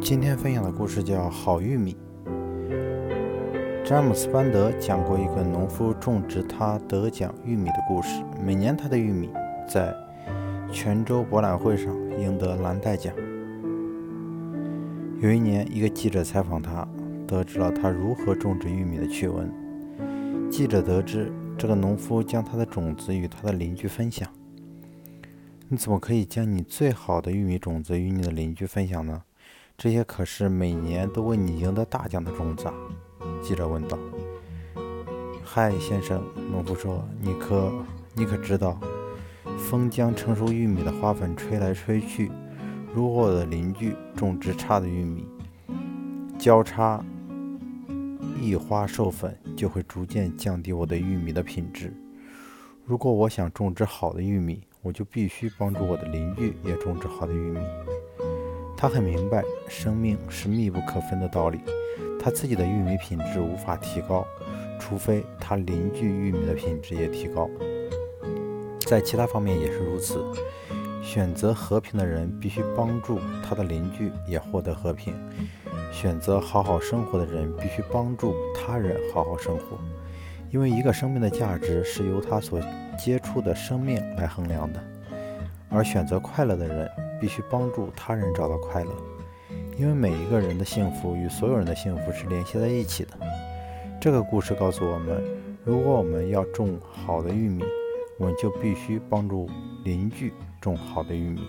今天分享的故事叫《好玉米》。詹姆斯·班德讲过一个农夫种植他得奖玉米的故事。每年他的玉米在泉州博览会上赢得蓝带奖。有一年，一个记者采访他，得知了他如何种植玉米的趣闻。记者得知，这个农夫将他的种子与他的邻居分享。你怎么可以将你最好的玉米种子与你的邻居分享呢？这些可是每年都为你赢得大奖的种子啊！记者问道。“嗨，先生。”农夫说，“你可你可知道，风将成熟玉米的花粉吹来吹去。”如果我的邻居种植差的玉米，交叉异花授粉，就会逐渐降低我的玉米的品质。如果我想种植好的玉米，我就必须帮助我的邻居也种植好的玉米。他很明白生命是密不可分的道理，他自己的玉米品质无法提高，除非他邻居玉米的品质也提高。在其他方面也是如此。选择和平的人必须帮助他的邻居也获得和平。选择好好生活的人必须帮助他人好好生活，因为一个生命的价值是由他所接触的生命来衡量的。而选择快乐的人必须帮助他人找到快乐，因为每一个人的幸福与所有人的幸福是联系在一起的。这个故事告诉我们，如果我们要种好的玉米，我们就必须帮助邻居。种好的玉米。